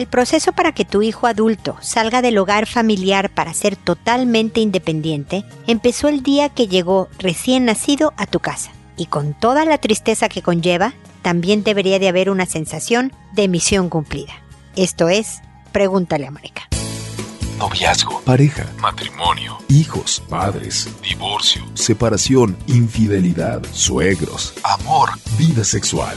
El proceso para que tu hijo adulto salga del hogar familiar para ser totalmente independiente empezó el día que llegó recién nacido a tu casa. Y con toda la tristeza que conlleva, también debería de haber una sensación de misión cumplida. Esto es, pregúntale a Mónica. Noviazgo, pareja, matrimonio, hijos, padres, divorcio, separación, infidelidad, suegros, amor, vida sexual.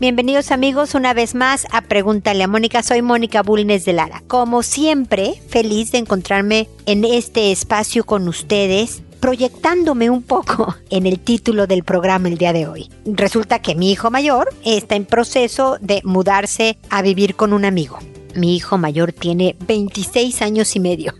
Bienvenidos amigos una vez más a Pregúntale a Mónica. Soy Mónica Bulnes de Lara. Como siempre, feliz de encontrarme en este espacio con ustedes proyectándome un poco en el título del programa el día de hoy. Resulta que mi hijo mayor está en proceso de mudarse a vivir con un amigo. Mi hijo mayor tiene 26 años y medio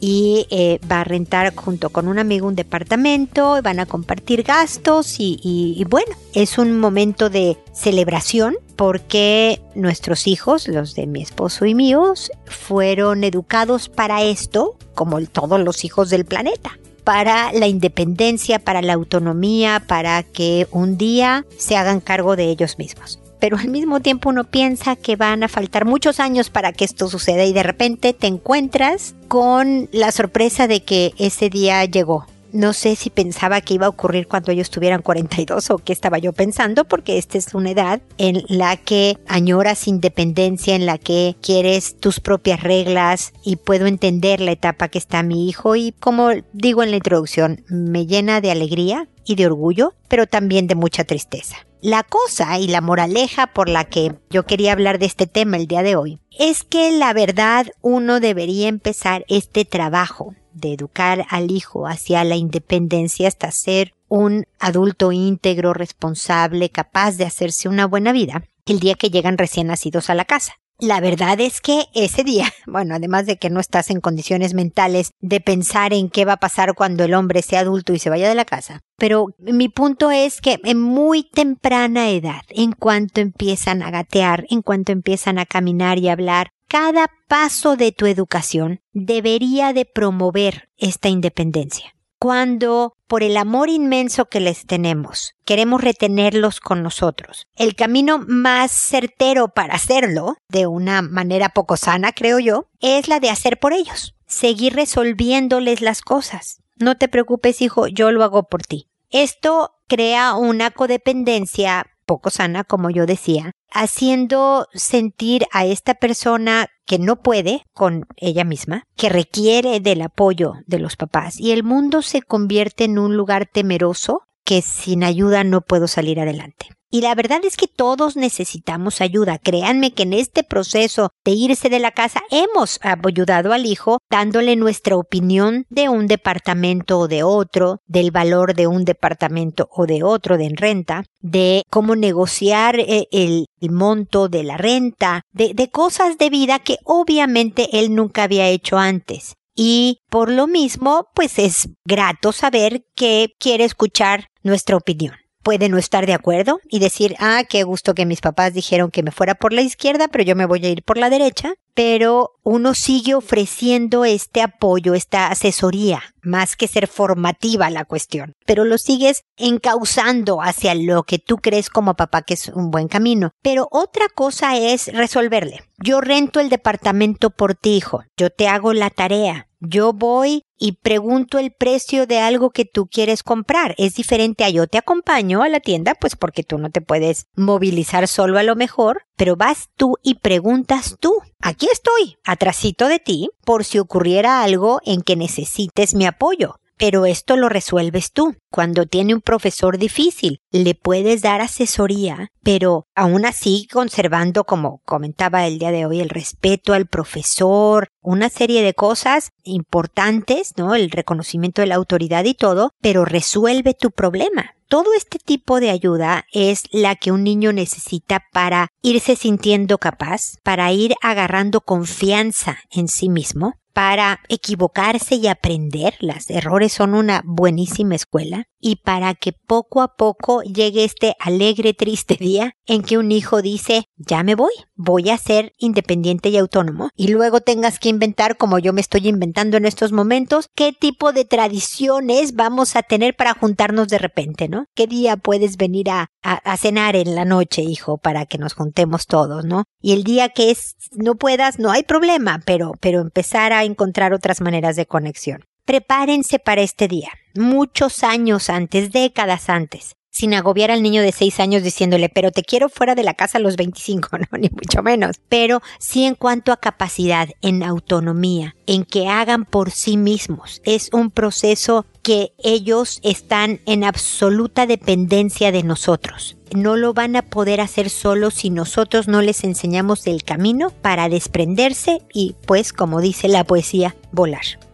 y eh, va a rentar junto con un amigo un departamento, van a compartir gastos y, y bueno, es un momento de celebración porque nuestros hijos, los de mi esposo y míos, fueron educados para esto, como todos los hijos del planeta para la independencia, para la autonomía, para que un día se hagan cargo de ellos mismos pero al mismo tiempo uno piensa que van a faltar muchos años para que esto suceda y de repente te encuentras con la sorpresa de que ese día llegó. No sé si pensaba que iba a ocurrir cuando ellos tuvieran 42 o qué estaba yo pensando, porque esta es una edad en la que añoras independencia, en la que quieres tus propias reglas y puedo entender la etapa que está mi hijo y como digo en la introducción, me llena de alegría y de orgullo, pero también de mucha tristeza. La cosa y la moraleja por la que yo quería hablar de este tema el día de hoy es que la verdad uno debería empezar este trabajo de educar al hijo hacia la independencia hasta ser un adulto íntegro, responsable, capaz de hacerse una buena vida el día que llegan recién nacidos a la casa. La verdad es que ese día, bueno, además de que no estás en condiciones mentales de pensar en qué va a pasar cuando el hombre sea adulto y se vaya de la casa, pero mi punto es que en muy temprana edad, en cuanto empiezan a gatear, en cuanto empiezan a caminar y hablar, cada paso de tu educación debería de promover esta independencia cuando por el amor inmenso que les tenemos, queremos retenerlos con nosotros. El camino más certero para hacerlo, de una manera poco sana, creo yo, es la de hacer por ellos, seguir resolviéndoles las cosas. No te preocupes, hijo, yo lo hago por ti. Esto crea una codependencia poco sana, como yo decía, haciendo sentir a esta persona que no puede con ella misma, que requiere del apoyo de los papás y el mundo se convierte en un lugar temeroso que sin ayuda no puedo salir adelante. Y la verdad es que todos necesitamos ayuda. Créanme que en este proceso de irse de la casa hemos ayudado al hijo dándole nuestra opinión de un departamento o de otro, del valor de un departamento o de otro de renta, de cómo negociar eh, el, monto de la renta, de, de cosas de vida que obviamente él nunca había hecho antes. Y por lo mismo, pues es grato saber que quiere escuchar nuestra opinión puede no estar de acuerdo y decir, ah, qué gusto que mis papás dijeron que me fuera por la izquierda, pero yo me voy a ir por la derecha. Pero uno sigue ofreciendo este apoyo, esta asesoría, más que ser formativa la cuestión. Pero lo sigues encauzando hacia lo que tú crees como papá que es un buen camino. Pero otra cosa es resolverle. Yo rento el departamento por ti, hijo. Yo te hago la tarea. Yo voy y pregunto el precio de algo que tú quieres comprar. Es diferente a yo te acompaño a la tienda, pues porque tú no te puedes movilizar solo a lo mejor, pero vas tú y preguntas tú. Aquí estoy, atrasito de ti, por si ocurriera algo en que necesites mi apoyo pero esto lo resuelves tú. Cuando tiene un profesor difícil, le puedes dar asesoría, pero aún así conservando, como comentaba el día de hoy, el respeto al profesor, una serie de cosas importantes, ¿no? El reconocimiento de la autoridad y todo, pero resuelve tu problema. Todo este tipo de ayuda es la que un niño necesita para irse sintiendo capaz, para ir agarrando confianza en sí mismo, para equivocarse y aprender. Las errores son una buenísima escuela. y para que poco a poco llegue este alegre, triste día en que un hijo dice, ya me voy, voy a ser independiente y autónomo, y luego tengas que inventar, como yo me estoy inventando en estos momentos, qué tipo de tradiciones vamos a tener para juntarnos de repente, ¿no? ¿Qué día puedes venir a, a, cenar en la noche, hijo, para que nos juntemos todos, ¿no? Y el día que es, no puedas, no hay problema, pero, pero empezar a encontrar otras maneras de conexión. Prepárense para este día, muchos años antes, décadas antes, sin agobiar al niño de seis años diciéndole, pero te quiero fuera de la casa a los 25, no, ni mucho menos. Pero sí en cuanto a capacidad, en autonomía, en que hagan por sí mismos. Es un proceso que ellos están en absoluta dependencia de nosotros. No lo van a poder hacer solos si nosotros no les enseñamos el camino para desprenderse y, pues, como dice la poesía, volar.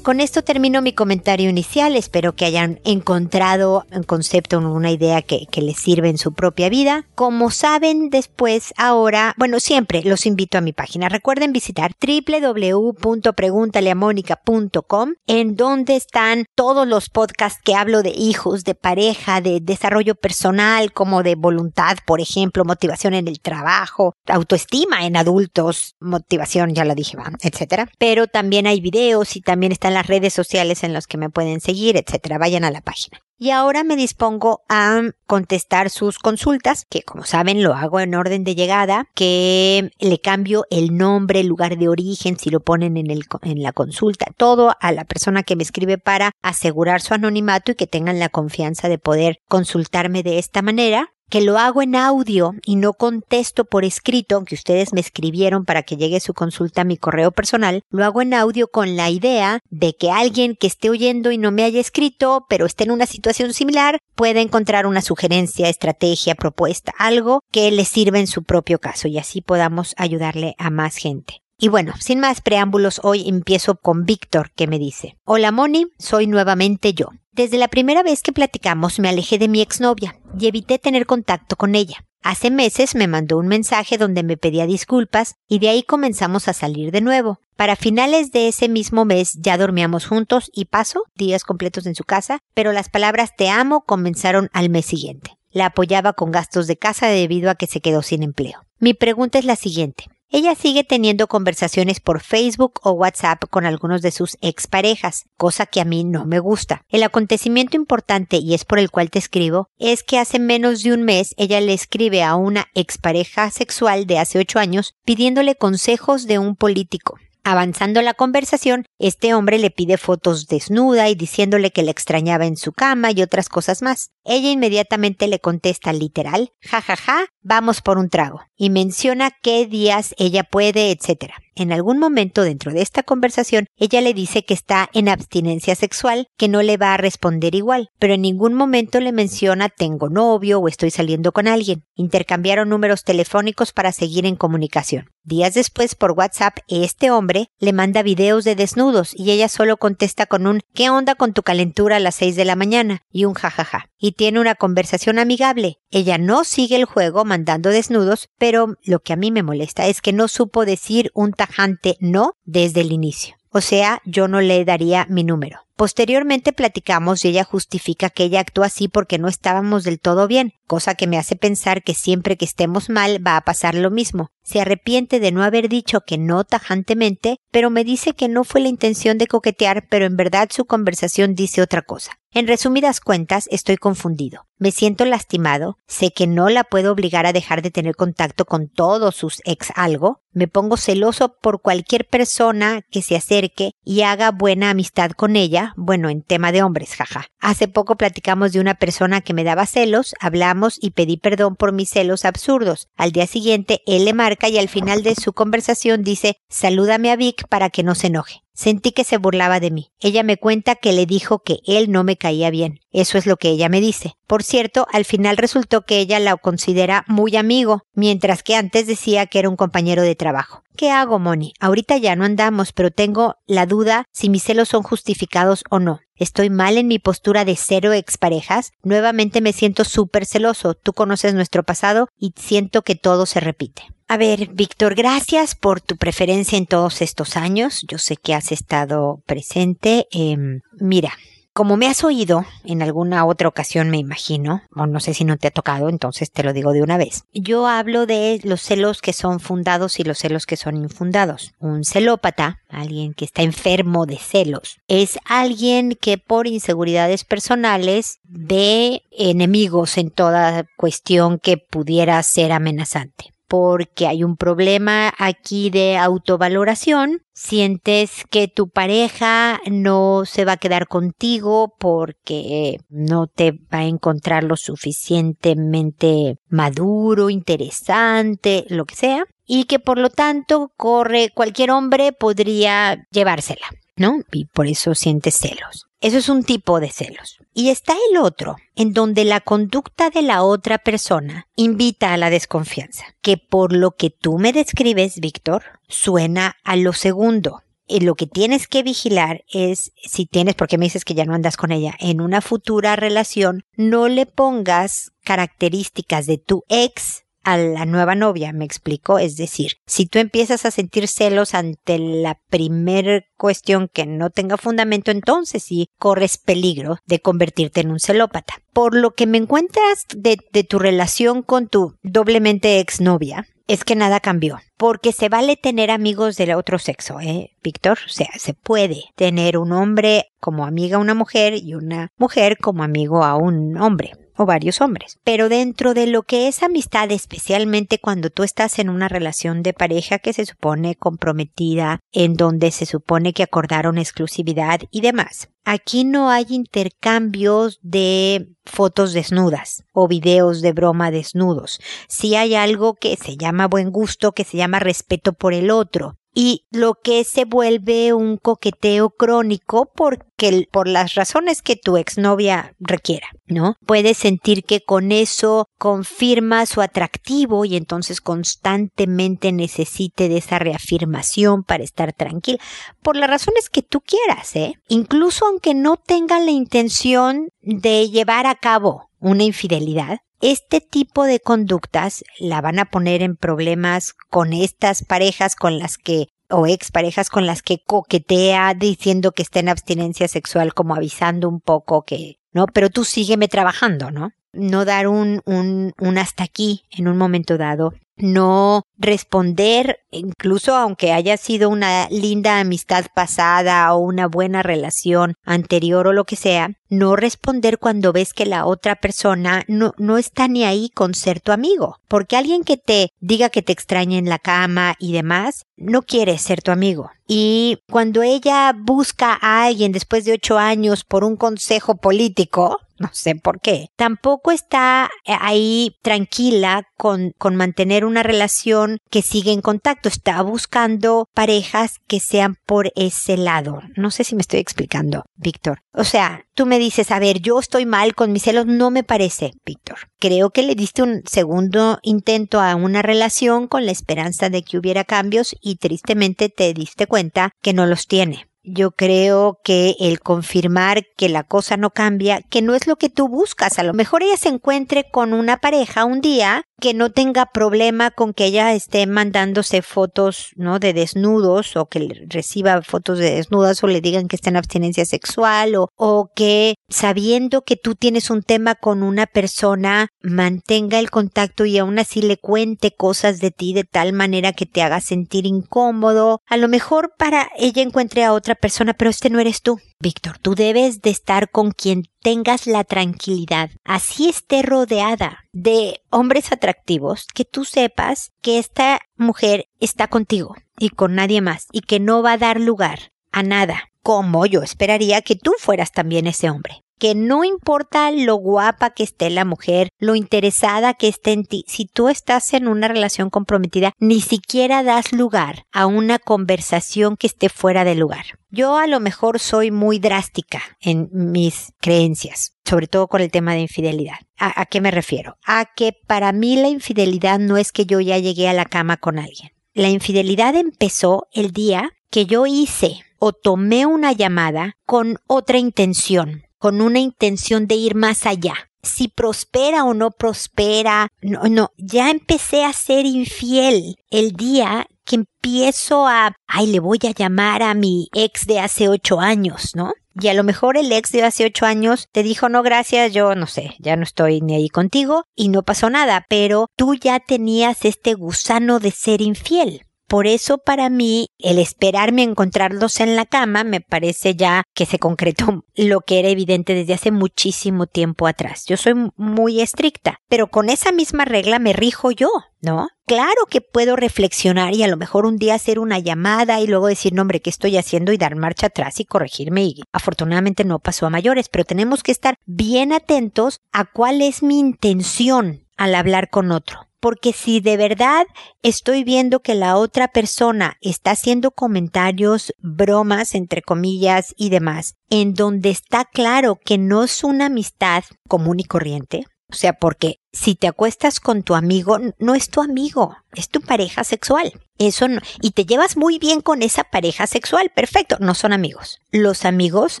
Con esto termino mi comentario inicial. Espero que hayan encontrado un concepto, una idea que, les sirve en su propia vida. Como saben, después, ahora, bueno, siempre los invito a mi página. Recuerden visitar www.preguntaleamónica.com en donde están todos los podcasts que hablo de hijos, de pareja, de desarrollo personal, como de voluntad, por ejemplo, motivación en el trabajo, autoestima en adultos, motivación, ya lo dije, etcétera. Pero también hay videos y también están las redes sociales en los que me pueden seguir, etcétera. Vayan a la página. Y ahora me dispongo a contestar sus consultas, que como saben lo hago en orden de llegada, que le cambio el nombre, el lugar de origen, si lo ponen en, el, en la consulta, todo a la persona que me escribe para asegurar su anonimato y que tengan la confianza de poder consultarme de esta manera que lo hago en audio y no contesto por escrito, aunque ustedes me escribieron para que llegue su consulta a mi correo personal, lo hago en audio con la idea de que alguien que esté oyendo y no me haya escrito, pero esté en una situación similar, pueda encontrar una sugerencia, estrategia, propuesta, algo que le sirva en su propio caso y así podamos ayudarle a más gente. Y bueno, sin más preámbulos, hoy empiezo con Víctor, que me dice, Hola Moni, soy nuevamente yo. Desde la primera vez que platicamos me alejé de mi exnovia y evité tener contacto con ella. Hace meses me mandó un mensaje donde me pedía disculpas y de ahí comenzamos a salir de nuevo. Para finales de ese mismo mes ya dormíamos juntos y paso días completos en su casa, pero las palabras te amo comenzaron al mes siguiente. La apoyaba con gastos de casa debido a que se quedó sin empleo. Mi pregunta es la siguiente. Ella sigue teniendo conversaciones por Facebook o WhatsApp con algunos de sus exparejas, cosa que a mí no me gusta. El acontecimiento importante, y es por el cual te escribo, es que hace menos de un mes ella le escribe a una expareja sexual de hace ocho años pidiéndole consejos de un político. Avanzando la conversación, este hombre le pide fotos desnuda y diciéndole que le extrañaba en su cama y otras cosas más. Ella inmediatamente le contesta literal, jajaja, ja, ja, vamos por un trago, y menciona qué días ella puede, etc. En algún momento dentro de esta conversación, ella le dice que está en abstinencia sexual, que no le va a responder igual, pero en ningún momento le menciona tengo novio o estoy saliendo con alguien. Intercambiaron números telefónicos para seguir en comunicación. Días después, por WhatsApp, este hombre le manda videos de desnudos y ella solo contesta con un ¿qué onda con tu calentura a las 6 de la mañana? y un jajaja. Y tiene una conversación amigable. Ella no sigue el juego mandando desnudos, pero lo que a mí me molesta es que no supo decir un tajante no desde el inicio. O sea, yo no le daría mi número. Posteriormente platicamos y ella justifica que ella actuó así porque no estábamos del todo bien, cosa que me hace pensar que siempre que estemos mal va a pasar lo mismo. Se arrepiente de no haber dicho que no tajantemente, pero me dice que no fue la intención de coquetear, pero en verdad su conversación dice otra cosa. En resumidas cuentas, estoy confundido. Me siento lastimado, sé que no la puedo obligar a dejar de tener contacto con todos sus ex algo, me pongo celoso por cualquier persona que se acerque y haga buena amistad con ella, bueno, en tema de hombres, jaja. Hace poco platicamos de una persona que me daba celos, hablamos y pedí perdón por mis celos absurdos. Al día siguiente, él le y al final de su conversación dice, salúdame a Vic para que no se enoje. Sentí que se burlaba de mí. Ella me cuenta que le dijo que él no me caía bien. Eso es lo que ella me dice. Por cierto, al final resultó que ella la considera muy amigo, mientras que antes decía que era un compañero de trabajo. ¿Qué hago, Moni? Ahorita ya no andamos, pero tengo la duda si mis celos son justificados o no. Estoy mal en mi postura de cero exparejas. Nuevamente me siento súper celoso. Tú conoces nuestro pasado y siento que todo se repite. A ver, Víctor, gracias por tu preferencia en todos estos años. Yo sé que has estado presente. Em, mira, como me has oído en alguna otra ocasión, me imagino, o no sé si no te ha tocado, entonces te lo digo de una vez. Yo hablo de los celos que son fundados y los celos que son infundados. Un celópata, alguien que está enfermo de celos, es alguien que por inseguridades personales ve enemigos en toda cuestión que pudiera ser amenazante porque hay un problema aquí de autovaloración, sientes que tu pareja no se va a quedar contigo porque no te va a encontrar lo suficientemente maduro, interesante, lo que sea, y que por lo tanto corre cualquier hombre podría llevársela, ¿no? Y por eso sientes celos. Eso es un tipo de celos. Y está el otro, en donde la conducta de la otra persona invita a la desconfianza, que por lo que tú me describes, Víctor, suena a lo segundo. Y lo que tienes que vigilar es si tienes, porque me dices que ya no andas con ella, en una futura relación, no le pongas características de tu ex a la nueva novia, me explico. Es decir, si tú empiezas a sentir celos ante la primer cuestión que no tenga fundamento, entonces sí corres peligro de convertirte en un celópata. Por lo que me encuentras de, de tu relación con tu doblemente exnovia, es que nada cambió. Porque se vale tener amigos del otro sexo, ¿eh, Víctor? O sea, se puede tener un hombre como amiga a una mujer y una mujer como amigo a un hombre o varios hombres. Pero dentro de lo que es amistad, especialmente cuando tú estás en una relación de pareja que se supone comprometida, en donde se supone que acordaron exclusividad y demás, Aquí no hay intercambios de fotos desnudas o videos de broma desnudos. Sí hay algo que se llama buen gusto, que se llama respeto por el otro y lo que se vuelve un coqueteo crónico porque por las razones que tu exnovia requiera, ¿no? Puedes sentir que con eso confirma su atractivo y entonces constantemente necesite de esa reafirmación para estar tranquila, por las razones que tú quieras, ¿eh? Incluso aunque no tenga la intención de llevar a cabo una infidelidad, este tipo de conductas la van a poner en problemas con estas parejas con las que o exparejas con las que coquetea diciendo que está en abstinencia sexual como avisando un poco que, ¿no? Pero tú sígueme trabajando, ¿no? No dar un, un, un hasta aquí en un momento dado no responder, incluso aunque haya sido una linda amistad pasada o una buena relación anterior o lo que sea, no responder cuando ves que la otra persona no, no está ni ahí con ser tu amigo. Porque alguien que te diga que te extraña en la cama y demás, no quiere ser tu amigo. Y cuando ella busca a alguien después de ocho años por un consejo político, no sé por qué. Tampoco está ahí tranquila con, con mantener una relación que sigue en contacto. Está buscando parejas que sean por ese lado. No sé si me estoy explicando, Víctor. O sea, tú me dices, a ver, yo estoy mal con mis celos. No me parece, Víctor. Creo que le diste un segundo intento a una relación con la esperanza de que hubiera cambios y tristemente te diste cuenta que no los tiene yo creo que el confirmar que la cosa no cambia, que no es lo que tú buscas, a lo mejor ella se encuentre con una pareja un día que no tenga problema con que ella esté mandándose fotos, ¿no? De desnudos o que reciba fotos de desnudas o le digan que está en abstinencia sexual o, o que sabiendo que tú tienes un tema con una persona mantenga el contacto y aún así le cuente cosas de ti de tal manera que te haga sentir incómodo. A lo mejor para ella encuentre a otra persona, pero este no eres tú. Víctor, tú debes de estar con quien tengas la tranquilidad, así esté rodeada de hombres atractivos, que tú sepas que esta mujer está contigo y con nadie más y que no va a dar lugar a nada, como yo esperaría que tú fueras también ese hombre que no importa lo guapa que esté la mujer, lo interesada que esté en ti, si tú estás en una relación comprometida, ni siquiera das lugar a una conversación que esté fuera de lugar. Yo a lo mejor soy muy drástica en mis creencias, sobre todo con el tema de infidelidad. ¿A, qué me refiero? A que para mí la infidelidad no es que yo ya llegué a la cama con alguien. La infidelidad empezó el día que yo hice o tomé una llamada con otra intención con una intención de ir más allá. Si prospera o no prospera, no, no, ya empecé a ser infiel el día que empiezo a, ay, le voy a llamar a mi ex de hace ocho años, ¿no? Y a lo mejor el ex de hace ocho años te dijo no gracias, yo no sé, ya no estoy ni ahí contigo y no pasó nada, pero tú ya tenías este gusano de ser infiel. Por eso para mí el esperarme encontrarlos en la cama me parece ya que se concretó lo que era evidente desde hace muchísimo tiempo atrás. Yo soy muy estricta, pero con esa misma regla me rijo yo, ¿no? Claro que puedo reflexionar y a lo mejor un día hacer una llamada y luego decir, no, hombre, ¿qué estoy haciendo? y dar marcha atrás y corregirme. Y afortunadamente no pasó a mayores, pero tenemos que estar bien atentos a cuál es mi intención al hablar con otro porque si de verdad estoy viendo que la otra persona está haciendo comentarios, bromas, entre comillas y demás, en donde está claro que no es una amistad común y corriente, o sea, porque si te acuestas con tu amigo, no es tu amigo, es tu pareja sexual. Eso no, y te llevas muy bien con esa pareja sexual, perfecto, no son amigos. Los amigos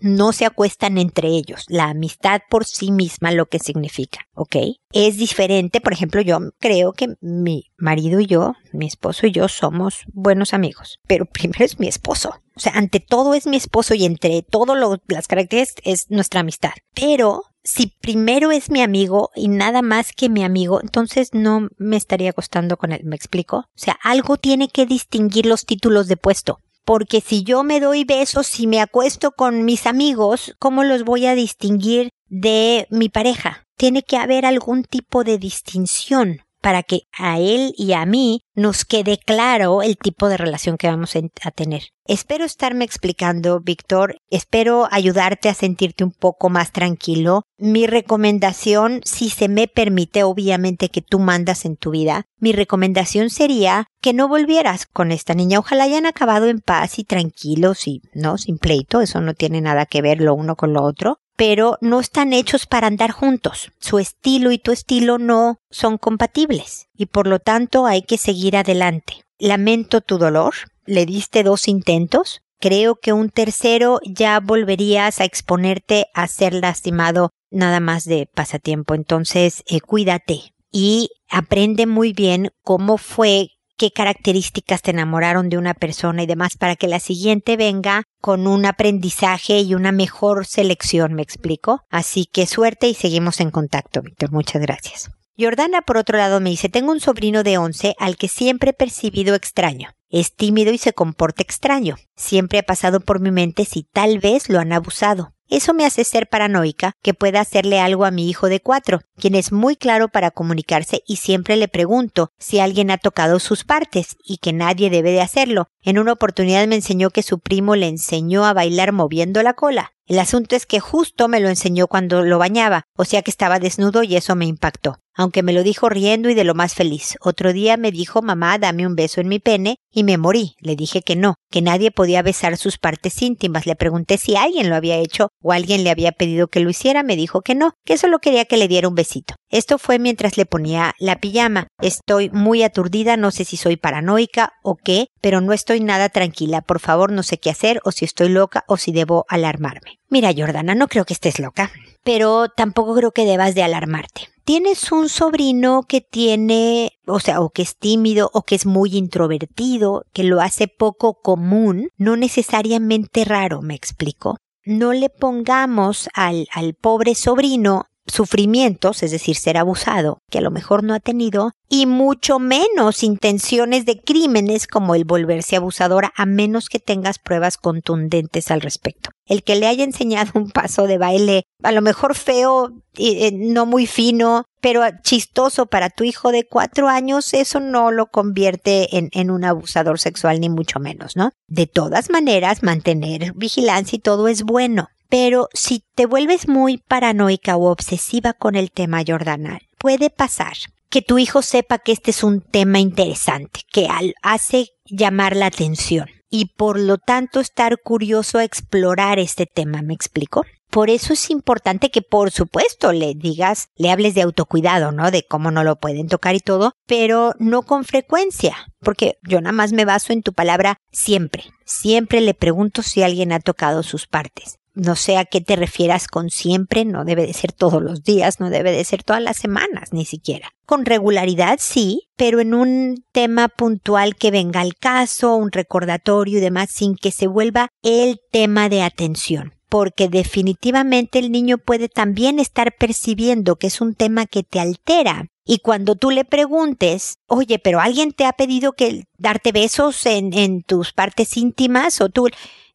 no se acuestan entre ellos, la amistad por sí misma lo que significa, ¿ok? Es diferente, por ejemplo, yo creo que mi marido y yo, mi esposo y yo somos buenos amigos, pero primero es mi esposo. O sea, ante todo es mi esposo y entre todas las características es nuestra amistad. Pero si primero es mi amigo y nada más que mi amigo, entonces no me estaría acostando con él, ¿me explico? O sea, algo tiene que distinguir los títulos de puesto. Porque si yo me doy besos y me acuesto con mis amigos, ¿cómo los voy a distinguir de mi pareja? Tiene que haber algún tipo de distinción para que a él y a mí nos quede claro el tipo de relación que vamos a tener. Espero estarme explicando, Víctor. Espero ayudarte a sentirte un poco más tranquilo. Mi recomendación, si se me permite, obviamente que tú mandas en tu vida, mi recomendación sería que no volvieras con esta niña. Ojalá hayan acabado en paz y tranquilos y no sin pleito. Eso no tiene nada que ver lo uno con lo otro pero no están hechos para andar juntos. Su estilo y tu estilo no son compatibles y por lo tanto hay que seguir adelante. Lamento tu dolor. Le diste dos intentos. Creo que un tercero ya volverías a exponerte a ser lastimado nada más de pasatiempo. Entonces, eh, cuídate y aprende muy bien cómo fue qué características te enamoraron de una persona y demás para que la siguiente venga con un aprendizaje y una mejor selección, ¿me explico? Así que suerte y seguimos en contacto, Víctor. Muchas gracias. Jordana, por otro lado, me dice, tengo un sobrino de 11 al que siempre he percibido extraño. Es tímido y se comporta extraño. Siempre ha pasado por mi mente si tal vez lo han abusado. Eso me hace ser paranoica que pueda hacerle algo a mi hijo de cuatro, quien es muy claro para comunicarse y siempre le pregunto si alguien ha tocado sus partes y que nadie debe de hacerlo. En una oportunidad me enseñó que su primo le enseñó a bailar moviendo la cola. El asunto es que justo me lo enseñó cuando lo bañaba, o sea que estaba desnudo y eso me impactó aunque me lo dijo riendo y de lo más feliz. Otro día me dijo mamá dame un beso en mi pene y me morí. Le dije que no, que nadie podía besar sus partes íntimas. Le pregunté si alguien lo había hecho o alguien le había pedido que lo hiciera. Me dijo que no, que solo quería que le diera un besito. Esto fue mientras le ponía la pijama. Estoy muy aturdida, no sé si soy paranoica o qué, pero no estoy nada tranquila. Por favor, no sé qué hacer o si estoy loca o si debo alarmarme. Mira, Jordana, no creo que estés loca, pero tampoco creo que debas de alarmarte tienes un sobrino que tiene, o sea, o que es tímido, o que es muy introvertido, que lo hace poco común, no necesariamente raro, me explico. No le pongamos al, al pobre sobrino sufrimientos, es decir, ser abusado, que a lo mejor no ha tenido, y mucho menos intenciones de crímenes como el volverse abusadora, a menos que tengas pruebas contundentes al respecto. El que le haya enseñado un paso de baile, a lo mejor feo, eh, no muy fino, pero chistoso para tu hijo de cuatro años, eso no lo convierte en un abusador sexual, ni mucho menos, ¿no? De todas maneras, mantener vigilancia y todo es bueno. Pero si te vuelves muy paranoica o obsesiva con el tema Jordanal, puede pasar que tu hijo sepa que este es un tema interesante, que hace llamar la atención y por lo tanto estar curioso a explorar este tema, ¿me explico? Por eso es importante que por supuesto le digas, le hables de autocuidado, ¿no? De cómo no lo pueden tocar y todo, pero no con frecuencia, porque yo nada más me baso en tu palabra siempre. Siempre le pregunto si alguien ha tocado sus partes no sé a qué te refieras con siempre, no debe de ser todos los días, no debe de ser todas las semanas, ni siquiera. Con regularidad sí, pero en un tema puntual que venga al caso, un recordatorio y demás, sin que se vuelva el tema de atención. porque definitivamente el niño puede también estar percibiendo que es un tema que te altera. Y cuando tú le preguntes, oye, pero alguien te ha pedido que darte besos en, en tus partes íntimas o tú,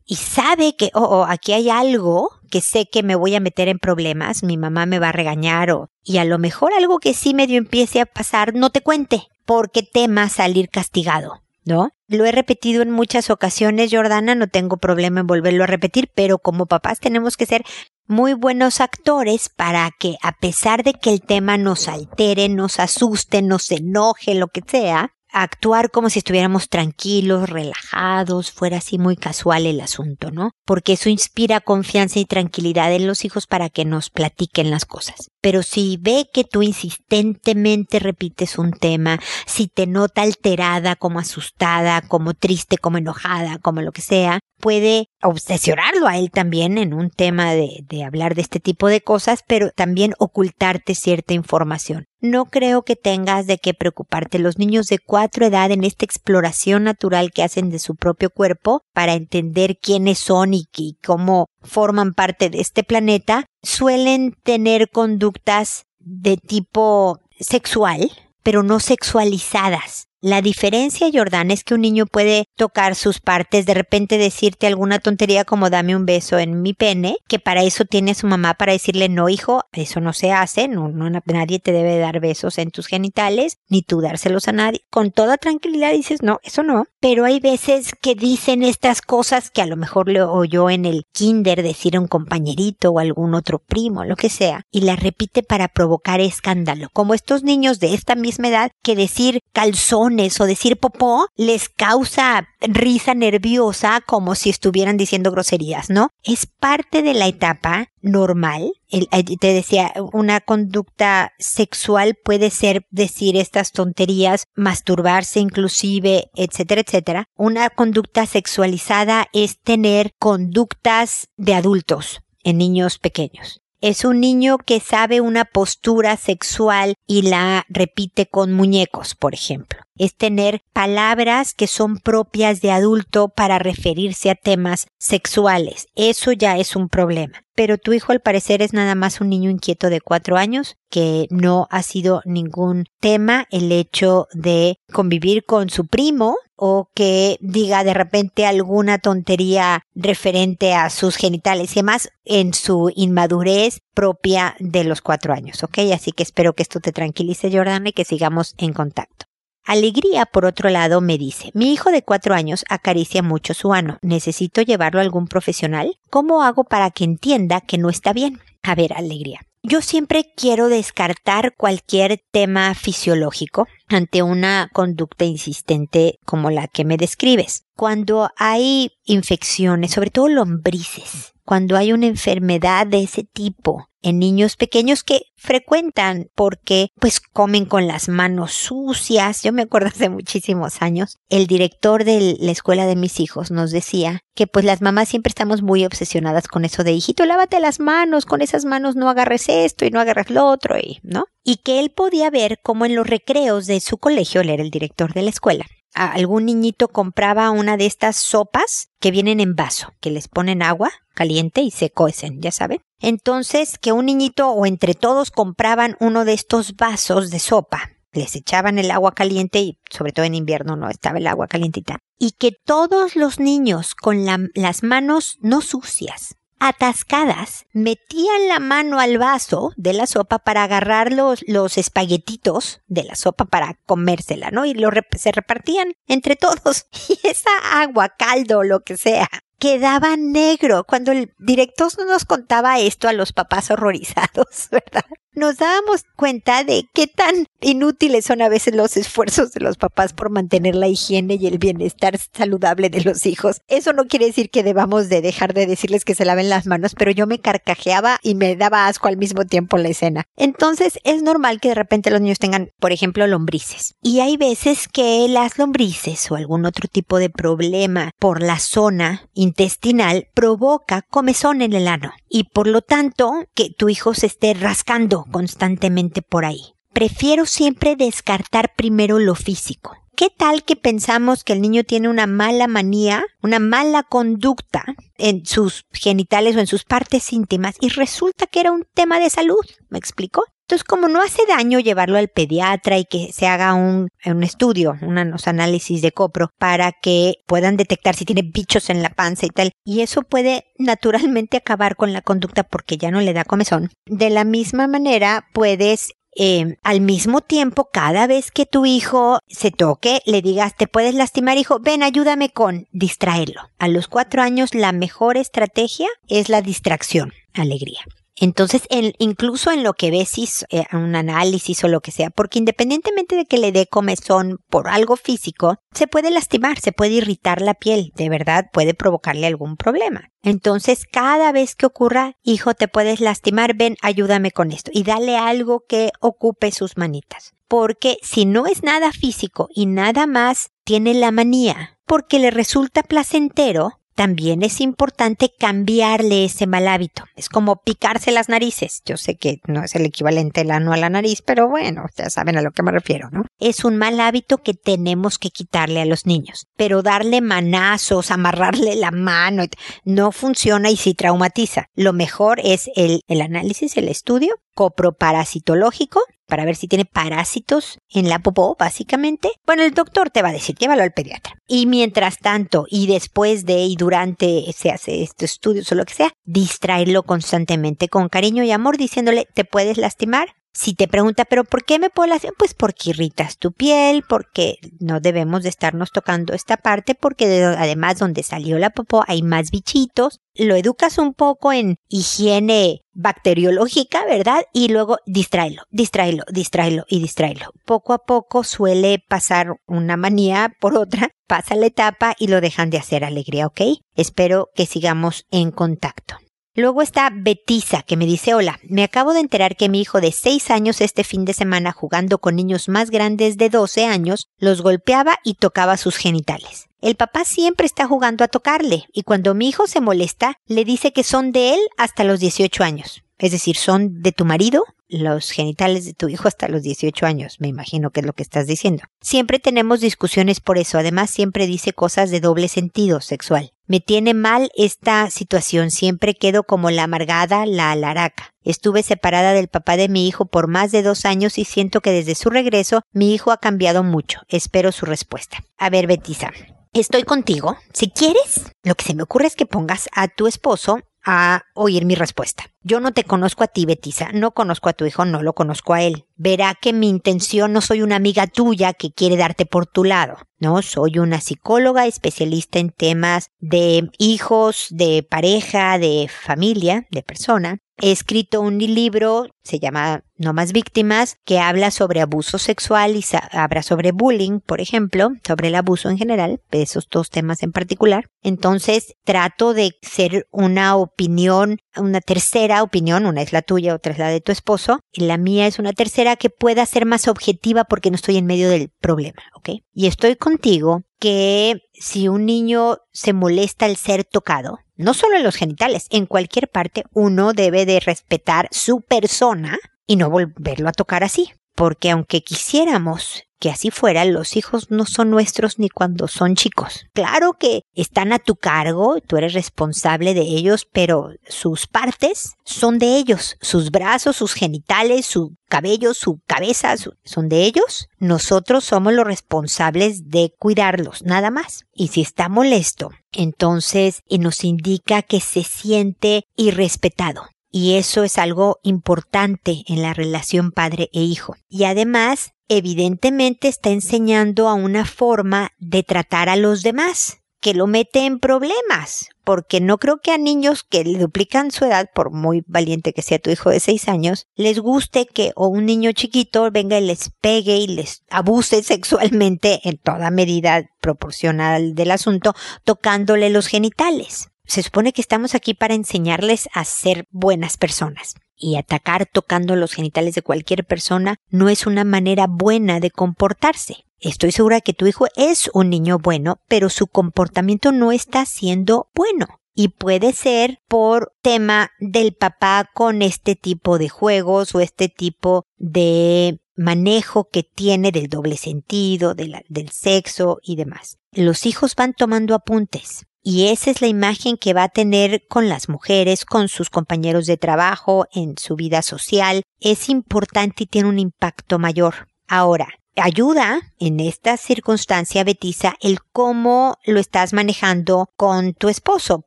y sabe que, oh, oh, aquí hay algo que sé que me voy a meter en problemas, mi mamá me va a regañar o, y a lo mejor algo que sí medio empiece a pasar, no te cuente, porque tema salir castigado. ¿no? Lo he repetido en muchas ocasiones, Jordana, no tengo problema en volverlo a repetir, pero como papás tenemos que ser muy buenos actores para que a pesar de que el tema nos altere, nos asuste, nos enoje, lo que sea, actuar como si estuviéramos tranquilos, relajados, fuera así muy casual el asunto, ¿no? Porque eso inspira confianza y tranquilidad en los hijos para que nos platiquen las cosas. Pero si ve que tú insistentemente repites un tema, si te nota alterada, como asustada, como triste, como enojada, como lo que sea, puede obsesionarlo a él también en un tema de, de hablar de este tipo de cosas, pero también ocultarte cierta información. No creo que tengas de qué preocuparte. Los niños de cuatro edad en esta exploración natural que hacen de su propio cuerpo para entender quiénes son y, y cómo forman parte de este planeta, suelen tener conductas de tipo sexual, pero no sexualizadas. La diferencia, Jordán, es que un niño puede tocar sus partes, de repente decirte alguna tontería como dame un beso en mi pene, que para eso tiene su mamá para decirle no, hijo, eso no se hace, no, no nadie te debe dar besos en tus genitales, ni tú dárselos a nadie. Con toda tranquilidad dices no, eso no. Pero hay veces que dicen estas cosas que a lo mejor le oyó en el kinder decir a un compañerito o algún otro primo, lo que sea, y la repite para provocar escándalo, como estos niños de esta misma edad que decir calzón o decir popó les causa risa nerviosa como si estuvieran diciendo groserías, ¿no? Es parte de la etapa normal. te decía, una conducta sexual puede ser decir estas tonterías, masturbarse inclusive, etcétera, etcétera. Una conducta sexualizada es tener conductas de adultos en niños pequeños. Es un niño que sabe una postura sexual y la repite con muñecos, por ejemplo. Es tener palabras que son propias de adulto para referirse a temas sexuales. Eso ya es un problema. Pero tu hijo al parecer es nada más un niño inquieto de cuatro años, que no ha sido ningún tema el hecho de convivir con su primo, o que diga de repente alguna tontería referente a sus genitales y demás en su inmadurez propia de los cuatro años, ¿ok? Así que espero que esto te tranquilice, Jordana, y que sigamos en contacto. Alegría, por otro lado, me dice, mi hijo de cuatro años acaricia mucho su ano. ¿Necesito llevarlo a algún profesional? ¿Cómo hago para que entienda que no está bien? A ver, Alegría. Yo siempre quiero descartar cualquier tema fisiológico ante una conducta insistente como la que me describes. Cuando hay infecciones, sobre todo lombrices, cuando hay una enfermedad de ese tipo en niños pequeños que frecuentan porque pues comen con las manos sucias. Yo me acuerdo hace muchísimos años, el director de la escuela de mis hijos nos decía que pues las mamás siempre estamos muy obsesionadas con eso de hijito, lávate las manos, con esas manos no agarres esto y no agarres lo otro y, ¿no? Y que él podía ver cómo en los recreos de su colegio, él era el director de la escuela, algún niñito compraba una de estas sopas que vienen en vaso, que les ponen agua caliente y se cuecen, ya saben. Entonces, que un niñito o entre todos compraban uno de estos vasos de sopa, les echaban el agua caliente y sobre todo en invierno no estaba el agua calientita. Y que todos los niños con las manos no sucias, atascadas, metían la mano al vaso de la sopa para agarrar los, los espaguetitos de la sopa para comérsela, ¿no? Y lo, se repartían entre todos. Y esa agua, caldo, lo que sea, quedaba negro. Cuando el director nos contaba esto a los papás horrorizados, ¿verdad? Nos dábamos cuenta de qué tan inútiles son a veces los esfuerzos de los papás por mantener la higiene y el bienestar saludable de los hijos. Eso no quiere decir que debamos de dejar de decirles que se laven las manos, pero yo me carcajeaba y me daba asco al mismo tiempo la escena. Entonces es normal que de repente los niños tengan, por ejemplo, lombrices. Y hay veces que las lombrices o algún otro tipo de problema por la zona intestinal provoca comezón en el ano y por lo tanto que tu hijo se esté rascando constantemente por ahí. Prefiero siempre descartar primero lo físico. ¿Qué tal que pensamos que el niño tiene una mala manía, una mala conducta en sus genitales o en sus partes íntimas y resulta que era un tema de salud, ¿me explicó? Entonces, como no hace daño llevarlo al pediatra y que se haga un, un estudio, unos análisis de copro para que puedan detectar si tiene bichos en la panza y tal, y eso puede naturalmente acabar con la conducta porque ya no le da comezón. De la misma manera, puedes eh, al mismo tiempo, cada vez que tu hijo se toque, le digas, te puedes lastimar, hijo, ven, ayúdame con distraerlo. A los cuatro años, la mejor estrategia es la distracción, alegría. Entonces, incluso en lo que ves, eh, un análisis o lo que sea, porque independientemente de que le dé comezón por algo físico, se puede lastimar, se puede irritar la piel, de verdad puede provocarle algún problema. Entonces, cada vez que ocurra, hijo, te puedes lastimar, ven, ayúdame con esto y dale algo que ocupe sus manitas. Porque si no es nada físico y nada más, tiene la manía, porque le resulta placentero, también es importante cambiarle ese mal hábito. Es como picarse las narices. Yo sé que no es el equivalente el ano a la nariz, pero bueno, ya saben a lo que me refiero, ¿no? Es un mal hábito que tenemos que quitarle a los niños. Pero darle manazos, amarrarle la mano, no funciona y sí traumatiza. Lo mejor es el, el análisis, el estudio coproparasitológico para ver si tiene parásitos en la popó, básicamente. Bueno, el doctor te va a decir, llévalo al pediatra. Y mientras tanto, y después de y durante se hace estos estudios o lo que sea, distraerlo constantemente con cariño y amor, diciéndole, te puedes lastimar, si te pregunta, pero ¿por qué me hacer? Pues porque irritas tu piel, porque no debemos de estarnos tocando esta parte, porque además donde salió la popó hay más bichitos. Lo educas un poco en higiene bacteriológica, ¿verdad? Y luego distráelo, distráelo, distráelo y distráelo. Poco a poco suele pasar una manía por otra, pasa la etapa y lo dejan de hacer alegría, ¿ok? Espero que sigamos en contacto. Luego está Betisa, que me dice, hola, me acabo de enterar que mi hijo de 6 años este fin de semana jugando con niños más grandes de 12 años, los golpeaba y tocaba sus genitales. El papá siempre está jugando a tocarle, y cuando mi hijo se molesta, le dice que son de él hasta los 18 años. Es decir, son de tu marido los genitales de tu hijo hasta los 18 años, me imagino que es lo que estás diciendo. Siempre tenemos discusiones por eso, además siempre dice cosas de doble sentido sexual. Me tiene mal esta situación, siempre quedo como la amargada, la alaraca. Estuve separada del papá de mi hijo por más de dos años y siento que desde su regreso mi hijo ha cambiado mucho. Espero su respuesta. A ver, Betisa, estoy contigo. Si quieres, lo que se me ocurre es que pongas a tu esposo a oír mi respuesta. Yo no te conozco a ti, Betisa, no conozco a tu hijo, no lo conozco a él. Verá que mi intención no soy una amiga tuya que quiere darte por tu lado. No, soy una psicóloga especialista en temas de hijos, de pareja, de familia, de persona. He escrito un libro, se llama No más víctimas, que habla sobre abuso sexual y habla sobre bullying, por ejemplo, sobre el abuso en general, de esos dos temas en particular. Entonces, trato de ser una opinión, una tercera opinión, una es la tuya, otra es la de tu esposo, y la mía es una tercera que pueda ser más objetiva porque no estoy en medio del problema, ¿ok? Y estoy contigo que si un niño se molesta al ser tocado, no solo en los genitales, en cualquier parte uno debe de respetar su persona y no volverlo a tocar así. Porque aunque quisiéramos que así fuera, los hijos no son nuestros ni cuando son chicos. Claro que están a tu cargo, tú eres responsable de ellos, pero sus partes son de ellos, sus brazos, sus genitales, su cabello, su cabeza, son de ellos. Nosotros somos los responsables de cuidarlos, nada más. Y si está molesto, entonces nos indica que se siente irrespetado. Y eso es algo importante en la relación padre e hijo. Y además evidentemente está enseñando a una forma de tratar a los demás que lo mete en problemas, porque no creo que a niños que le duplican su edad, por muy valiente que sea tu hijo de seis años, les guste que o un niño chiquito venga y les pegue y les abuse sexualmente en toda medida proporcional del asunto, tocándole los genitales. Se supone que estamos aquí para enseñarles a ser buenas personas y atacar tocando los genitales de cualquier persona no es una manera buena de comportarse. Estoy segura que tu hijo es un niño bueno, pero su comportamiento no está siendo bueno. Y puede ser por tema del papá con este tipo de juegos o este tipo de manejo que tiene del doble sentido, del sexo y demás. Los hijos van tomando apuntes y esa es la imagen que va a tener con las mujeres, con sus compañeros de trabajo, en su vida social. Es importante y tiene un impacto mayor. Ahora, ayuda en esta circunstancia, Betisa, el cómo lo estás manejando con tu esposo,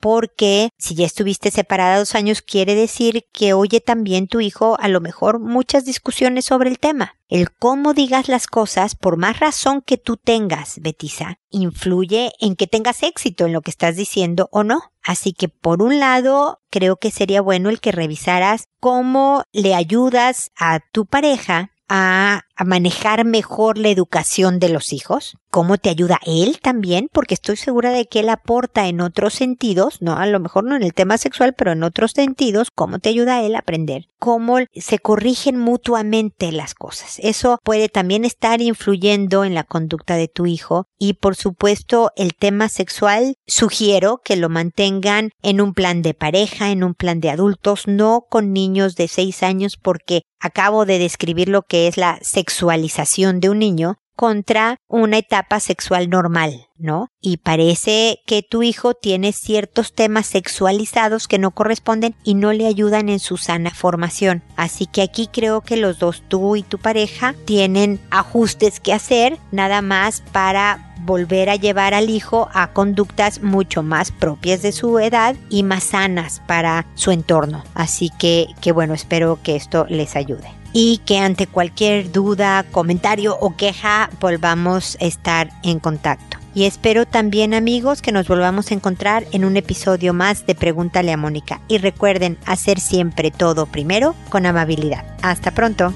porque si ya estuviste separada dos años, quiere decir que oye también tu hijo a lo mejor muchas discusiones sobre el tema. El cómo digas las cosas, por más razón que tú tengas, Betisa, influye en que tengas éxito en lo que estás diciendo o no. Así que por un lado, creo que sería bueno el que revisaras cómo le ayudas a tu pareja a, manejar mejor la educación de los hijos, cómo te ayuda él también, porque estoy segura de que él aporta en otros sentidos, no, a lo mejor no en el tema sexual, pero en otros sentidos, cómo te ayuda a él a aprender, cómo se corrigen mutuamente las cosas. Eso puede también estar influyendo en la conducta de tu hijo y por supuesto el tema sexual sugiero que lo mantengan en un plan de pareja, en un plan de adultos, no con niños de seis años porque acabo de describir lo que es la sexualización de un niño contra una etapa sexual normal, ¿no? Y parece que tu hijo tiene ciertos temas sexualizados que no corresponden y no le ayudan en su sana formación. Así que aquí creo que los dos, tú y tu pareja, tienen ajustes que hacer nada más para volver a llevar al hijo a conductas mucho más propias de su edad y más sanas para su entorno. Así que, que bueno, espero que esto les ayude y que ante cualquier duda, comentario o queja volvamos a estar en contacto. Y espero también amigos que nos volvamos a encontrar en un episodio más de Pregúntale a Mónica. Y recuerden hacer siempre todo primero con amabilidad. Hasta pronto.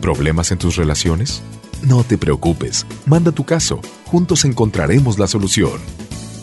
¿Problemas en tus relaciones? No te preocupes, manda tu caso, juntos encontraremos la solución